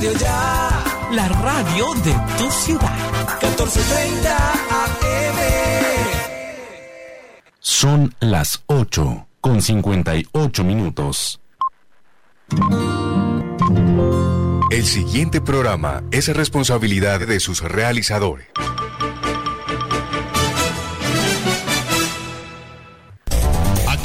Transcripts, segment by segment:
Radio Ya. La radio de tu ciudad. 1430 AM. Son las 8 con 58 minutos. El siguiente programa es responsabilidad de sus realizadores.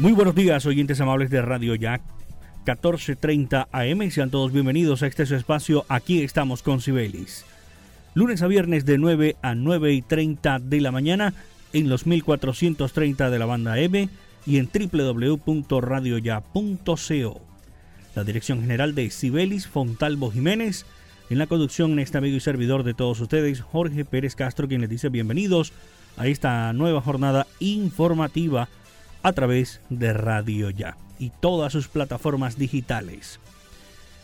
Muy buenos días, oyentes amables de Radio Jack 1430 AM. Sean todos bienvenidos a este su espacio. Aquí estamos con Sibelis. Lunes a viernes de 9 a 9 y 30 de la mañana en los 1430 de la banda M y en www.radioya.co. La dirección general de Sibelis Fontalvo Jiménez. En la conducción, este amigo y servidor de todos ustedes, Jorge Pérez Castro, quien les dice bienvenidos a esta nueva jornada informativa a través de Radio Ya y todas sus plataformas digitales.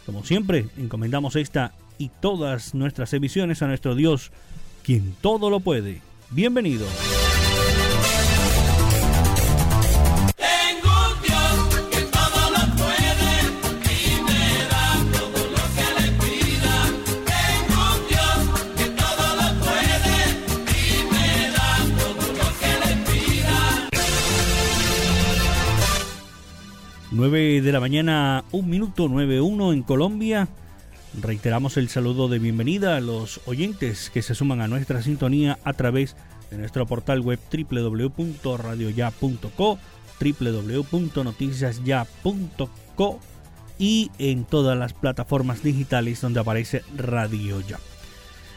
Como siempre, encomendamos esta y todas nuestras emisiones a nuestro Dios, quien todo lo puede. Bienvenido. La mañana, un minuto 9.1 en Colombia. Reiteramos el saludo de bienvenida a los oyentes que se suman a nuestra sintonía a través de nuestro portal web www.radioya.co, www.noticiasya.co y en todas las plataformas digitales donde aparece Radio Ya.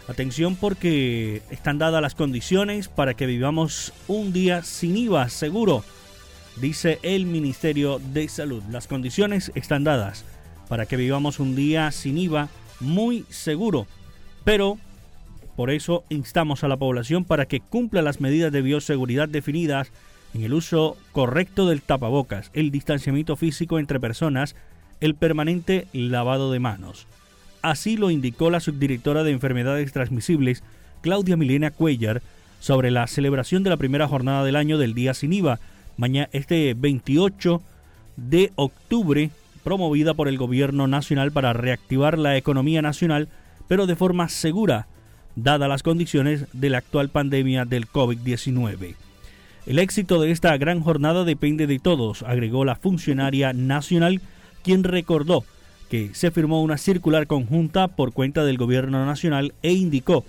Atención porque están dadas las condiciones para que vivamos un día sin IVA seguro dice el Ministerio de Salud. Las condiciones están dadas para que vivamos un día sin IVA muy seguro, pero por eso instamos a la población para que cumpla las medidas de bioseguridad definidas en el uso correcto del tapabocas, el distanciamiento físico entre personas, el permanente lavado de manos. Así lo indicó la subdirectora de enfermedades transmisibles, Claudia Milena Cuellar, sobre la celebración de la primera jornada del año del Día Sin IVA, mañana, este 28 de octubre, promovida por el Gobierno Nacional para reactivar la economía nacional, pero de forma segura, dadas las condiciones de la actual pandemia del COVID-19. El éxito de esta gran jornada depende de todos, agregó la funcionaria nacional, quien recordó que se firmó una circular conjunta por cuenta del Gobierno Nacional e indicó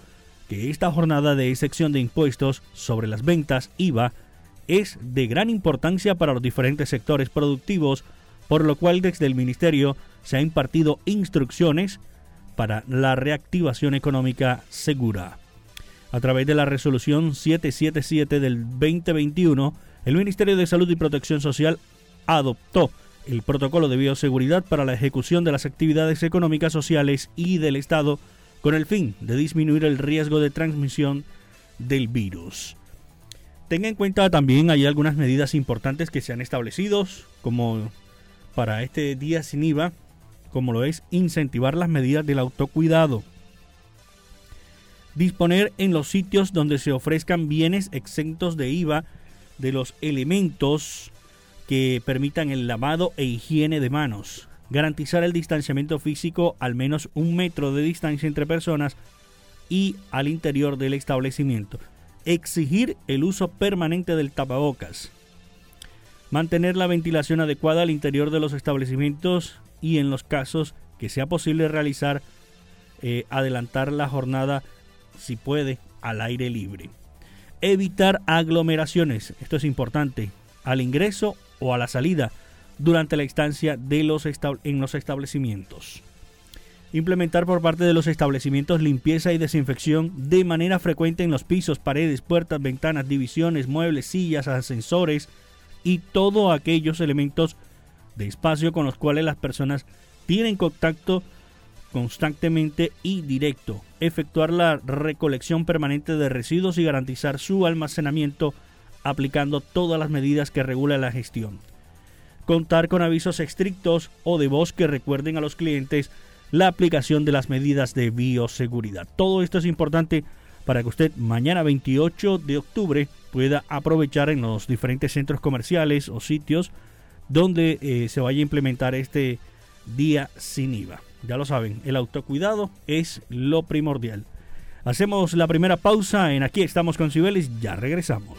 que esta jornada de excepción de impuestos sobre las ventas IVA es de gran importancia para los diferentes sectores productivos, por lo cual desde el Ministerio se ha impartido instrucciones para la reactivación económica segura. A través de la resolución 777 del 2021, el Ministerio de Salud y Protección Social adoptó el protocolo de bioseguridad para la ejecución de las actividades económicas sociales y del Estado con el fin de disminuir el riesgo de transmisión del virus. Tenga en cuenta también hay algunas medidas importantes que se han establecido, como para este día sin IVA, como lo es incentivar las medidas del autocuidado. Disponer en los sitios donde se ofrezcan bienes exentos de IVA de los elementos que permitan el lavado e higiene de manos. Garantizar el distanciamiento físico al menos un metro de distancia entre personas y al interior del establecimiento exigir el uso permanente del tapabocas, mantener la ventilación adecuada al interior de los establecimientos y en los casos que sea posible realizar, eh, adelantar la jornada si puede al aire libre. Evitar aglomeraciones, esto es importante, al ingreso o a la salida durante la estancia de los en los establecimientos. Implementar por parte de los establecimientos limpieza y desinfección de manera frecuente en los pisos, paredes, puertas, ventanas, divisiones, muebles, sillas, ascensores y todos aquellos elementos de espacio con los cuales las personas tienen contacto constantemente y directo. Efectuar la recolección permanente de residuos y garantizar su almacenamiento aplicando todas las medidas que regula la gestión. Contar con avisos estrictos o de voz que recuerden a los clientes la aplicación de las medidas de bioseguridad. Todo esto es importante para que usted mañana 28 de octubre pueda aprovechar en los diferentes centros comerciales o sitios donde eh, se vaya a implementar este día sin IVA. Ya lo saben, el autocuidado es lo primordial. Hacemos la primera pausa en Aquí estamos con Cibelis, ya regresamos.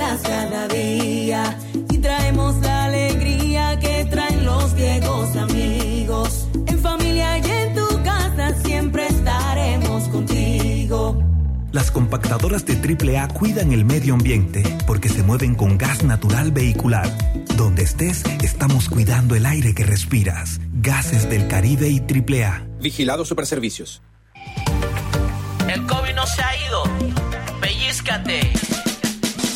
cada día y traemos la alegría que traen los viejos amigos. En familia y en tu casa siempre estaremos contigo. Las compactadoras de AAA cuidan el medio ambiente porque se mueven con gas natural vehicular. Donde estés, estamos cuidando el aire que respiras. Gases del Caribe y AAA. Vigilado Superservicios. El COVID no se ha ido. Pellizcate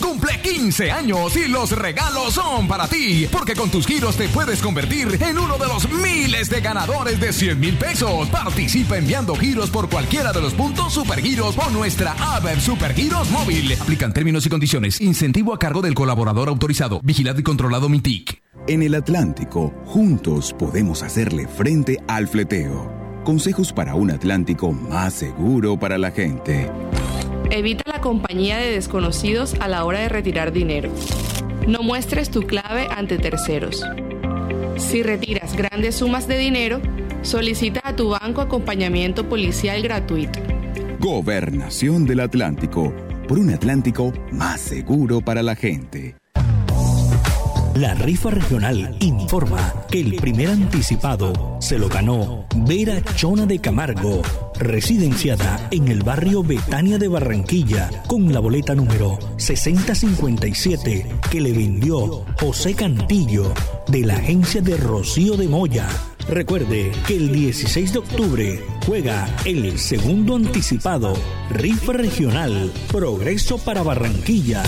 Cumple 15 años y los regalos son para ti, porque con tus giros te puedes convertir en uno de los miles de ganadores de 100 mil pesos. Participa enviando giros por cualquiera de los puntos Supergiros o nuestra app Supergiros móvil. Aplican términos y condiciones. Incentivo a cargo del colaborador autorizado. Vigilado y controlado MITIC. En el Atlántico, juntos podemos hacerle frente al fleteo. Consejos para un Atlántico más seguro para la gente. Evita la compañía de desconocidos a la hora de retirar dinero. No muestres tu clave ante terceros. Si retiras grandes sumas de dinero, solicita a tu banco acompañamiento policial gratuito. Gobernación del Atlántico, por un Atlántico más seguro para la gente. La rifa regional informa que el primer anticipado se lo ganó Vera Chona de Camargo, residenciada en el barrio Betania de Barranquilla, con la boleta número 6057 que le vendió José Cantillo de la agencia de Rocío de Moya. Recuerde que el 16 de octubre juega el segundo anticipado, rifa regional, Progreso para Barranquilla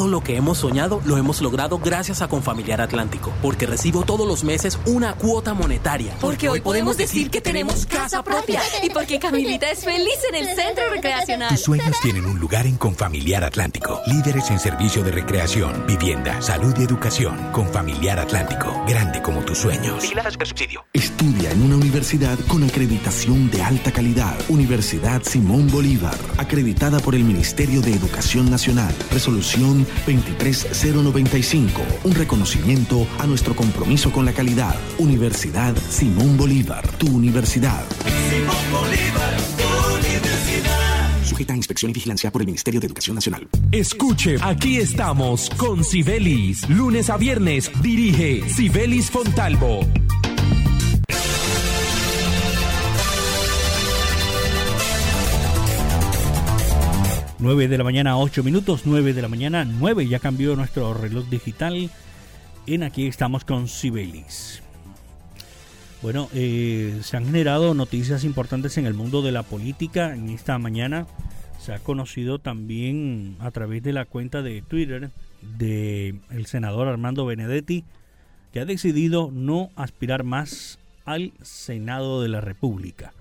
Todo lo que hemos soñado lo hemos logrado gracias a Confamiliar Atlántico, porque recibo todos los meses una cuota monetaria. Porque hoy podemos decir que tenemos casa propia y porque Camilita es feliz en el centro recreacional. Tus sueños tienen un lugar en Confamiliar Atlántico. Líderes en servicio de recreación, vivienda, salud y educación. Confamiliar Atlántico, grande como tus sueños. subsidio. Estudia en una universidad con acreditación de alta calidad. Universidad Simón Bolívar, acreditada por el Ministerio de Educación Nacional. Resolución 23095. Un reconocimiento a nuestro compromiso con la calidad. Universidad Simón Bolívar, tu universidad. Simón Bolívar, tu universidad. Sujeta a inspección y vigilancia por el Ministerio de Educación Nacional. Escuche, aquí estamos con Sibelis. Lunes a viernes dirige Sibelis Fontalvo. 9 de la mañana, 8 minutos, 9 de la mañana, 9. Ya cambió nuestro reloj digital. En aquí estamos con Sibelis. Bueno, eh, se han generado noticias importantes en el mundo de la política. En esta mañana se ha conocido también a través de la cuenta de Twitter del el senador Armando Benedetti que ha decidido no aspirar más al Senado de la República.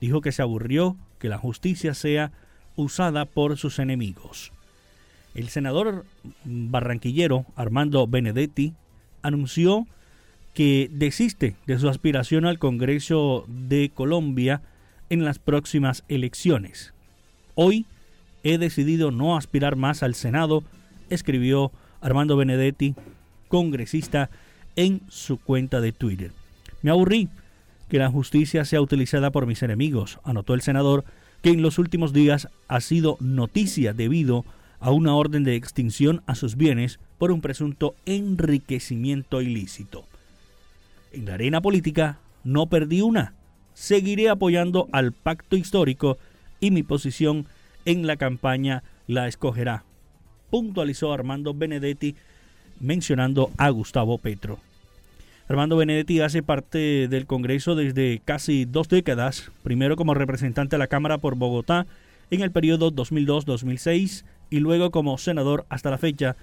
Dijo que se aburrió que la justicia sea usada por sus enemigos. El senador barranquillero Armando Benedetti anunció que desiste de su aspiración al Congreso de Colombia en las próximas elecciones. Hoy he decidido no aspirar más al Senado, escribió Armando Benedetti, congresista, en su cuenta de Twitter. Me aburrí que la justicia sea utilizada por mis enemigos, anotó el senador, que en los últimos días ha sido noticia debido a una orden de extinción a sus bienes por un presunto enriquecimiento ilícito. En la arena política no perdí una. Seguiré apoyando al pacto histórico y mi posición en la campaña la escogerá, puntualizó Armando Benedetti mencionando a Gustavo Petro. Armando Benedetti hace parte del Congreso desde casi dos décadas, primero como representante de la Cámara por Bogotá en el periodo 2002-2006 y luego como senador hasta la fecha,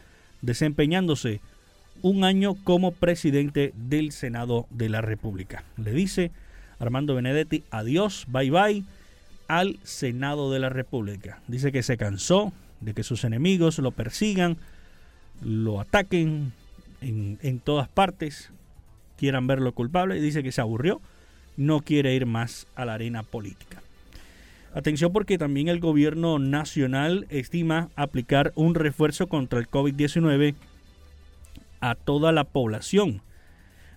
desempeñándose un año como presidente del Senado de la República. Le dice Armando Benedetti adiós, bye bye al Senado de la República. Dice que se cansó de que sus enemigos lo persigan, lo ataquen en, en todas partes, quieran verlo culpable, dice que se aburrió, no quiere ir más a la arena política. Atención porque también el gobierno nacional estima aplicar un refuerzo contra el COVID-19 a toda la población.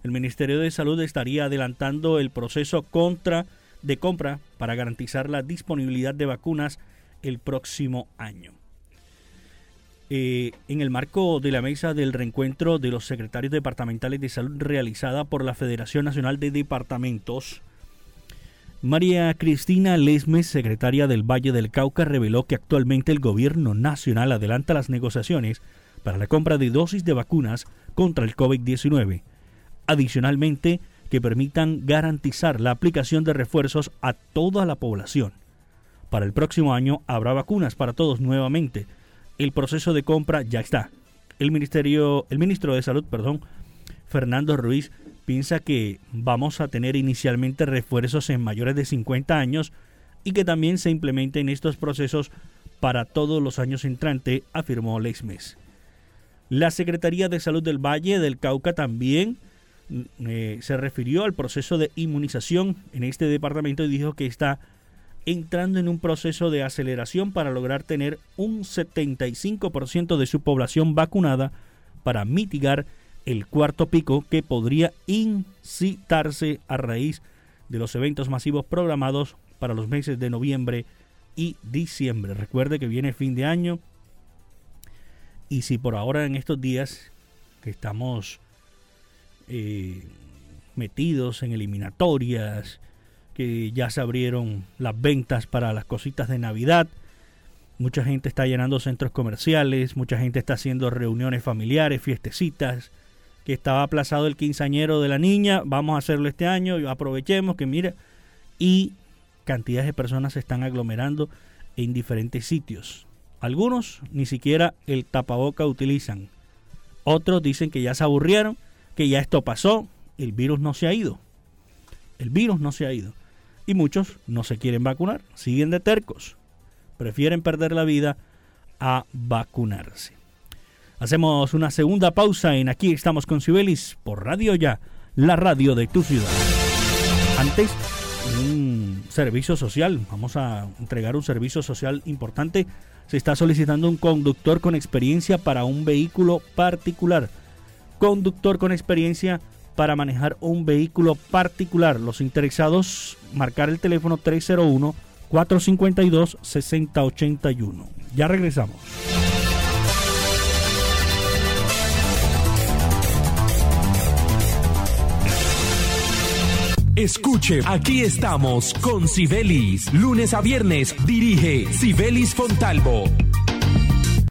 El Ministerio de Salud estaría adelantando el proceso contra, de compra para garantizar la disponibilidad de vacunas el próximo año. Eh, en el marco de la mesa del reencuentro de los secretarios departamentales de salud realizada por la Federación Nacional de Departamentos, María Cristina Lesmes, secretaria del Valle del Cauca, reveló que actualmente el gobierno nacional adelanta las negociaciones para la compra de dosis de vacunas contra el COVID-19. Adicionalmente, que permitan garantizar la aplicación de refuerzos a toda la población. Para el próximo año habrá vacunas para todos nuevamente, el proceso de compra ya está. El ministerio, el ministro de Salud, perdón, Fernando Ruiz, piensa que vamos a tener inicialmente refuerzos en mayores de 50 años y que también se implementen estos procesos para todos los años entrantes, afirmó Lesmes. La Secretaría de Salud del Valle del Cauca también mm, eh, se refirió al proceso de inmunización en este departamento y dijo que está entrando en un proceso de aceleración para lograr tener un 75% de su población vacunada para mitigar el cuarto pico que podría incitarse a raíz de los eventos masivos programados para los meses de noviembre y diciembre. Recuerde que viene fin de año y si por ahora en estos días que estamos eh, metidos en eliminatorias, que ya se abrieron las ventas para las cositas de Navidad. Mucha gente está llenando centros comerciales, mucha gente está haciendo reuniones familiares, fiestecitas, que estaba aplazado el quinceañero de la niña, vamos a hacerlo este año, aprovechemos que mira, y cantidades de personas se están aglomerando en diferentes sitios. Algunos ni siquiera el tapaboca utilizan. Otros dicen que ya se aburrieron, que ya esto pasó, el virus no se ha ido. El virus no se ha ido. Y muchos no se quieren vacunar, siguen de tercos. Prefieren perder la vida a vacunarse. Hacemos una segunda pausa en Aquí estamos con Cibelis por Radio Ya, la radio de tu ciudad. Antes, un servicio social. Vamos a entregar un servicio social importante. Se está solicitando un conductor con experiencia para un vehículo particular. Conductor con experiencia para manejar un vehículo particular. Los interesados, marcar el teléfono 301 452 6081. Ya regresamos. Escuche, aquí estamos con Sibelis. Lunes a viernes dirige Sibelis Fontalvo.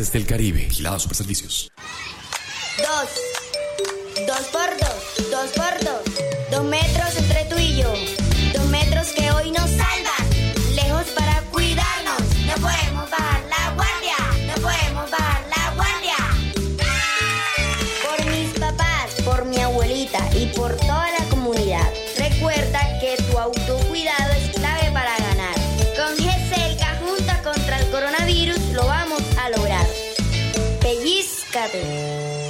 322-7000. Gases del Caribe. Vigilado Superservicios. Dos. Dos por dos. Dos por dos. Dos Pellizcate.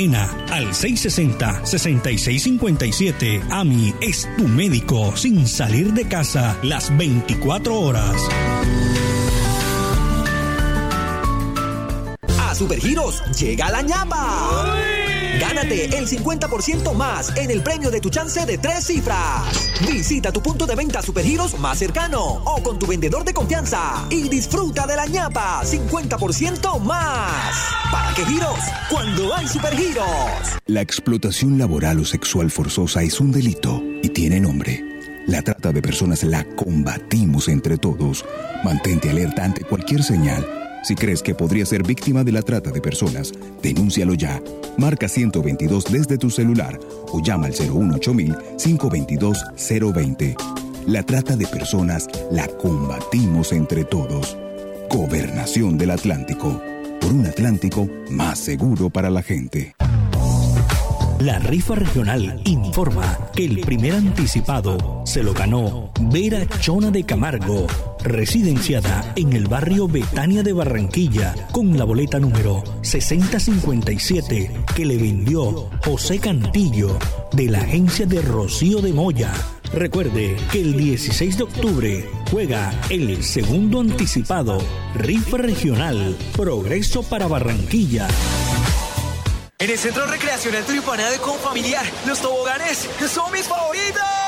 al 660-6657. AMI es tu médico sin salir de casa las 24 horas. A Supergiros llega la ñapa. Gánate el 50% más en el premio de tu chance de tres cifras. Visita tu punto de venta Supergiros más cercano o con tu vendedor de confianza y disfruta de la ñapa 50% más. ¿Para qué giros? Cuando hay Supergiros. La explotación laboral o sexual forzosa es un delito y tiene nombre. La trata de personas la combatimos entre todos. Mantente alerta ante cualquier señal. Si crees que podría ser víctima de la trata de personas, denúncialo ya. Marca 122 desde tu celular o llama al 018-522-020. La trata de personas la combatimos entre todos. Gobernación del Atlántico. Por un Atlántico más seguro para la gente. La rifa regional informa que el primer anticipado se lo ganó Vera Chona de Camargo, residenciada en el barrio Betania de Barranquilla, con la boleta número 6057 que le vendió José Cantillo de la agencia de Rocío de Moya. Recuerde que el 16 de octubre juega el segundo anticipado Rifa Regional Progreso para Barranquilla. En el Centro Recreacional Turipana de Confamiliar, los toboganes son mis favoritos.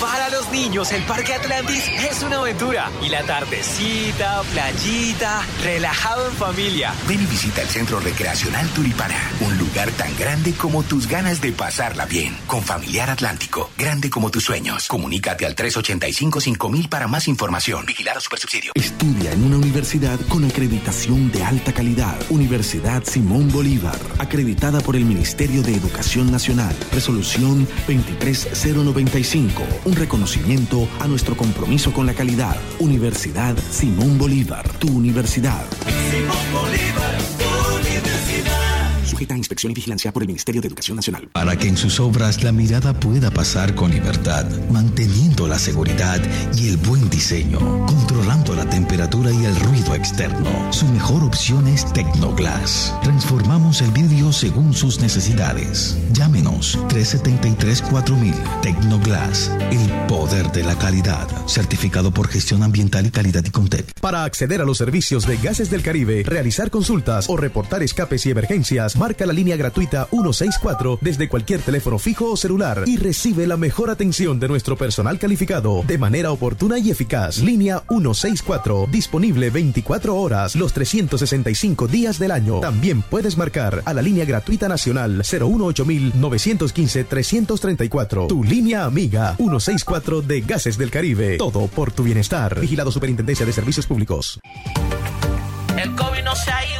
Para los niños, el Parque Atlantis es una aventura. Y la tardecita, playita, relajado en familia. Ven y visita el Centro Recreacional Turipana, un lugar tan grande como tus ganas de pasarla bien. Con Familiar Atlántico, grande como tus sueños. Comunícate al 385-5000 para más información. Vigilado Supersubsidio. Estudia en una universidad con acreditación de alta calidad. Universidad Simón Bolívar, acreditada por el Ministerio de Educación Nacional. Resolución 23095 un reconocimiento a nuestro compromiso con la calidad. Universidad Simón Bolívar, tu universidad. Simón Bolívar. Sujeta a inspección y vigilancia por el Ministerio de Educación Nacional. Para que en sus obras la mirada pueda pasar con libertad, manteniendo la seguridad y el buen diseño, controlando la temperatura y el ruido externo. Su mejor opción es Tecnoglass. Transformamos el vidrio según sus necesidades. Llámenos 373-4000 Tecnoglass, el poder de la calidad. Certificado por gestión ambiental y calidad y Contec. Para acceder a los servicios de Gases del Caribe, realizar consultas o reportar escapes y emergencias, marca la línea gratuita 164 desde cualquier teléfono fijo o celular y recibe la mejor atención de nuestro personal calificado de manera oportuna y eficaz. Línea 164, disponible 24 horas los 365 días del año. También puedes marcar a la línea gratuita nacional 018-915-334. Tu línea amiga 164 de Gases del Caribe. Todo por tu bienestar. Vigilado Superintendencia de Servicios Públicos. El COVID no se ha ido.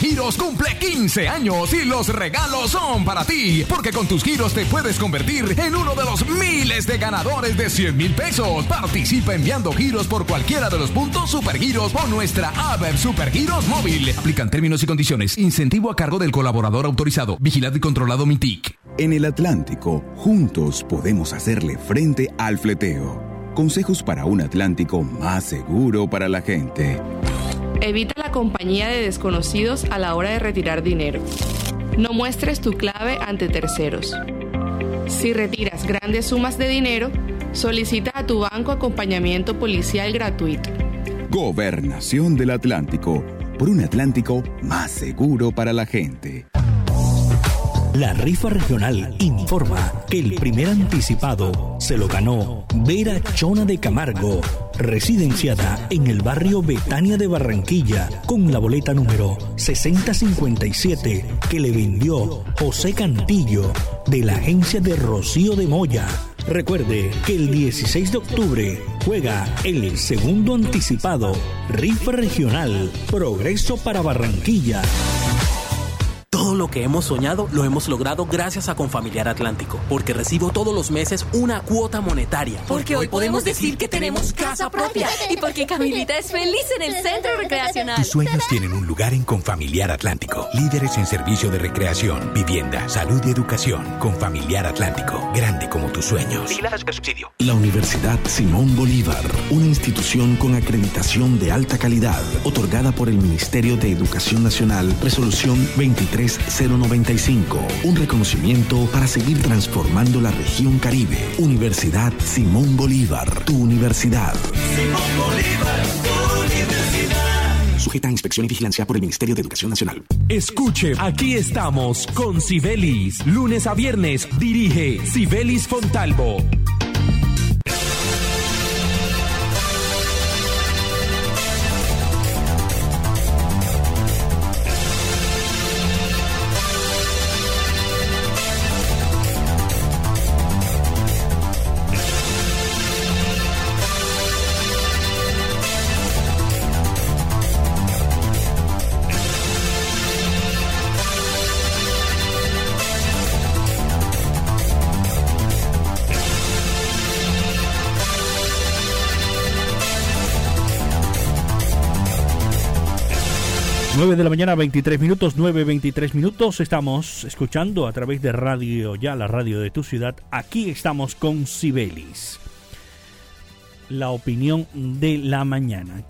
Supergiros cumple 15 años y los regalos son para ti, porque con tus giros te puedes convertir en uno de los miles de ganadores de 100 mil pesos. Participa enviando giros por cualquiera de los puntos Supergiros o nuestra app Supergiros móvil. Aplican términos y condiciones. Incentivo a cargo del colaborador autorizado, vigilado y controlado MITIC. En el Atlántico, juntos podemos hacerle frente al fleteo. Consejos para un Atlántico más seguro para la gente. Evita la compañía de desconocidos a la hora de retirar dinero. No muestres tu clave ante terceros. Si retiras grandes sumas de dinero, solicita a tu banco acompañamiento policial gratuito. Gobernación del Atlántico. Por un Atlántico más seguro para la gente. La rifa regional informa que el primer anticipado se lo ganó Vera Chona de Camargo, residenciada en el barrio Betania de Barranquilla, con la boleta número 6057 que le vendió José Cantillo de la agencia de Rocío de Moya. Recuerde que el 16 de octubre juega el segundo anticipado, rifa regional, progreso para Barranquilla. Lo que hemos soñado lo hemos logrado gracias a Confamiliar Atlántico, porque recibo todos los meses una cuota monetaria. Porque hoy podemos decir que tenemos casa propia y porque Camilita es feliz en el centro recreacional. Tus sueños tienen un lugar en Confamiliar Atlántico. Líderes en servicio de recreación, vivienda, salud y educación. Confamiliar Atlántico, grande como tus sueños. La Universidad Simón Bolívar, una institución con acreditación de alta calidad, otorgada por el Ministerio de Educación Nacional, resolución 23095, un reconocimiento para seguir transformando la región Caribe. Universidad Simón Bolívar, tu universidad. Simón Bolívar, tu universidad. Sujeta a inspección y vigilancia por el Ministerio de Educación Nacional. Escuche, aquí estamos con Sibelis. Lunes a viernes dirige Sibelis Fontalvo. 9 de la mañana, 23 minutos, 9, 23 minutos. Estamos escuchando a través de Radio Ya, la radio de tu ciudad. Aquí estamos con Sibelis. La opinión de la mañana.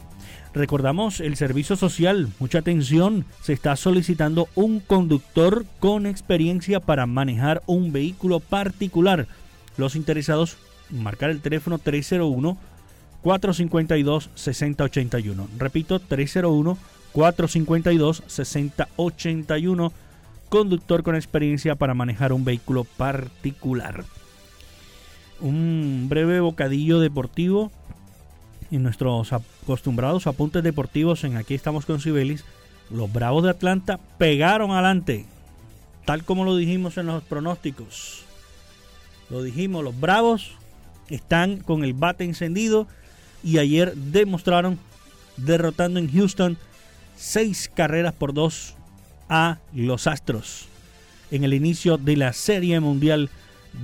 Recordamos el servicio social. Mucha atención. Se está solicitando un conductor con experiencia para manejar un vehículo particular. Los interesados, marcar el teléfono 301 452 6081. Repito, 301 452-6081, conductor con experiencia para manejar un vehículo particular. Un breve bocadillo deportivo en nuestros acostumbrados apuntes deportivos en Aquí estamos con Sibelis. Los Bravos de Atlanta pegaron adelante, tal como lo dijimos en los pronósticos. Lo dijimos, los Bravos están con el bate encendido y ayer demostraron derrotando en Houston seis carreras por dos a los Astros en el inicio de la Serie Mundial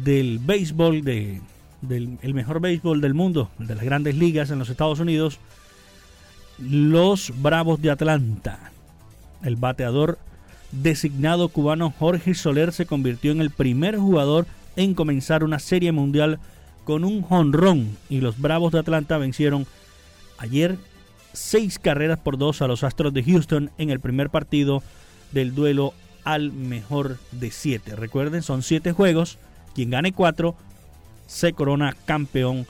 del Béisbol, de, del el mejor béisbol del mundo, de las grandes ligas en los Estados Unidos, los Bravos de Atlanta. El bateador designado cubano Jorge Soler se convirtió en el primer jugador en comenzar una Serie Mundial con un jonrón y los Bravos de Atlanta vencieron ayer seis carreras por dos a los Astros de Houston en el primer partido del duelo al mejor de siete. Recuerden, son siete juegos. Quien gane cuatro se corona campeón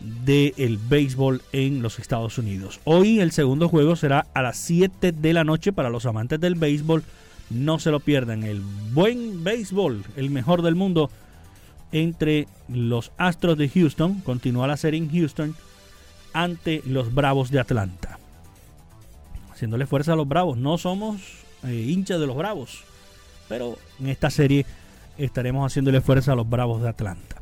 del béisbol en los Estados Unidos. Hoy el segundo juego será a las 7 de la noche para los amantes del béisbol. No se lo pierdan. El buen béisbol, el mejor del mundo, entre los Astros de Houston. Continúa la serie en Houston ante los Bravos de Atlanta. Haciéndole fuerza a los Bravos. No somos eh, hinchas de los Bravos, pero en esta serie estaremos haciéndole fuerza a los Bravos de Atlanta.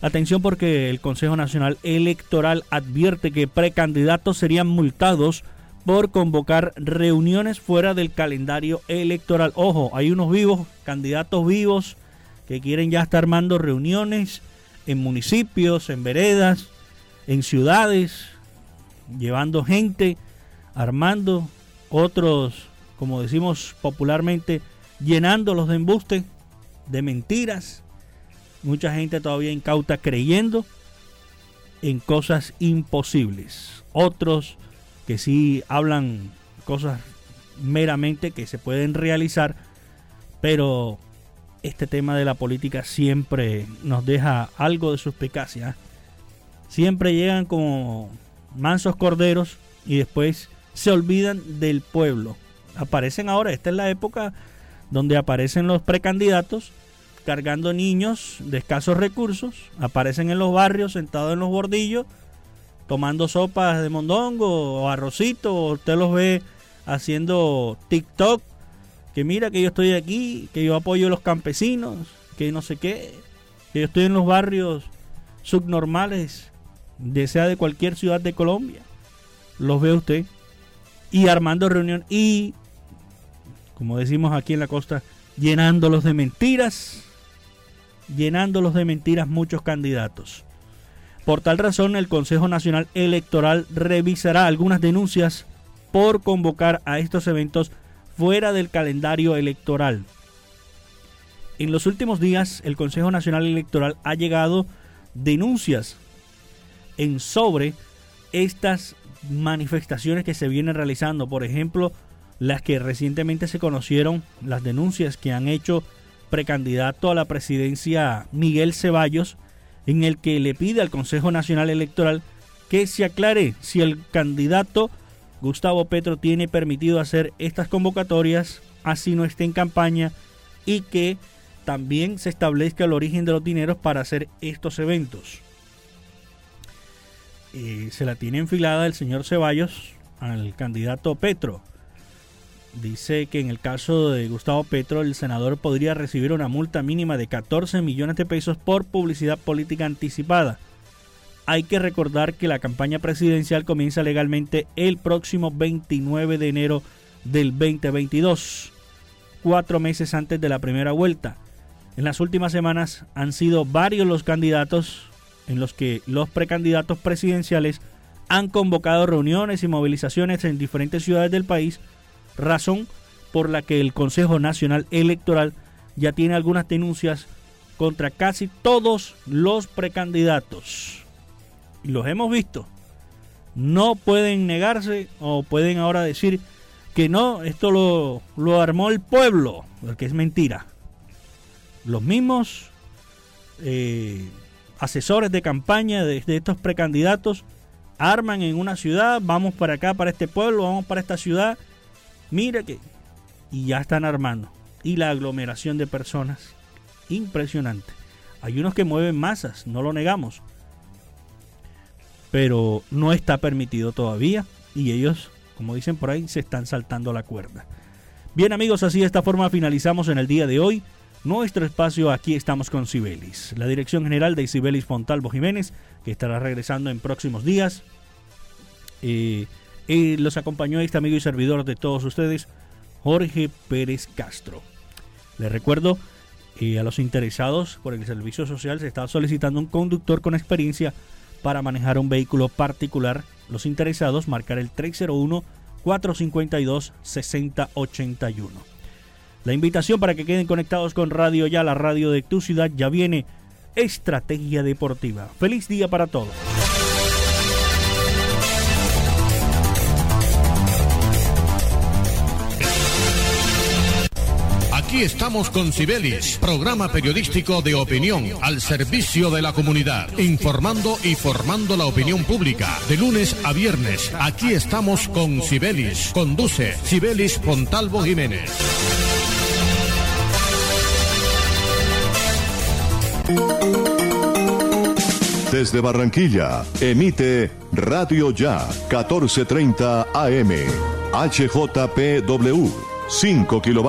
Atención porque el Consejo Nacional Electoral advierte que precandidatos serían multados por convocar reuniones fuera del calendario electoral. Ojo, hay unos vivos, candidatos vivos, que quieren ya estar armando reuniones en municipios, en veredas, en ciudades, llevando gente, armando, otros, como decimos popularmente, llenándolos de embuste, de mentiras. Mucha gente todavía incauta creyendo en cosas imposibles. Otros que sí hablan cosas meramente que se pueden realizar, pero este tema de la política siempre nos deja algo de suspicacia siempre llegan como mansos corderos y después se olvidan del pueblo. Aparecen ahora, esta es la época donde aparecen los precandidatos cargando niños de escasos recursos, aparecen en los barrios sentados en los bordillos, tomando sopas de mondongo o arrocito, usted los ve haciendo TikTok, que mira que yo estoy aquí, que yo apoyo a los campesinos, que no sé qué, que yo estoy en los barrios subnormales desea de cualquier ciudad de Colombia. Los ve usted. Y armando reunión y, como decimos aquí en la costa, llenándolos de mentiras. Llenándolos de mentiras muchos candidatos. Por tal razón, el Consejo Nacional Electoral revisará algunas denuncias por convocar a estos eventos fuera del calendario electoral. En los últimos días, el Consejo Nacional Electoral ha llegado denuncias en sobre estas manifestaciones que se vienen realizando. Por ejemplo, las que recientemente se conocieron, las denuncias que han hecho precandidato a la presidencia Miguel Ceballos, en el que le pide al Consejo Nacional Electoral que se aclare si el candidato Gustavo Petro tiene permitido hacer estas convocatorias, así no esté en campaña, y que también se establezca el origen de los dineros para hacer estos eventos. Se la tiene enfilada el señor Ceballos al candidato Petro. Dice que en el caso de Gustavo Petro, el senador podría recibir una multa mínima de 14 millones de pesos por publicidad política anticipada. Hay que recordar que la campaña presidencial comienza legalmente el próximo 29 de enero del 2022, cuatro meses antes de la primera vuelta. En las últimas semanas han sido varios los candidatos en los que los precandidatos presidenciales han convocado reuniones y movilizaciones en diferentes ciudades del país razón por la que el Consejo Nacional Electoral ya tiene algunas denuncias contra casi todos los precandidatos. Y los hemos visto. No pueden negarse o pueden ahora decir que no, esto lo, lo armó el pueblo, porque es mentira. Los mismos eh, asesores de campaña de, estos precandidatos arman en una ciudad, vamos para acá, para este pueblo, vamos para esta ciudad, mira que... Y ya están armando. Y la aglomeración de personas, impresionante. Hay unos que mueven masas, no lo negamos. Pero no está permitido todavía. Y ellos, como dicen por ahí, se están saltando la cuerda. Bien amigos, así de esta forma finalizamos en el día de hoy nuestro espacio Aquí estamos con Sibelis. La dirección general de Sibelis Fontalvo Jiménez, que estará regresando en próximos días. Eh, eh, los acompañó este amigo y servidor de todos ustedes, Jorge Pérez Castro. Les recuerdo eh, a los interesados por el servicio social se está solicitando un conductor con experiencia para manejar un vehículo particular. Los interesados marcar el 301 452 6081. La invitación para que queden conectados con Radio Ya, la radio de tu ciudad, ya viene Estrategia Deportiva. Feliz día para todos. Aquí estamos con Cibelis, programa periodístico de opinión al servicio de la comunidad, informando y formando la opinión pública. De lunes a viernes, aquí estamos con Cibelis. Conduce Cibelis Pontalvo Jiménez. Desde Barranquilla, emite Radio Ya, 1430 AM, HJPW, 5 kilovatios.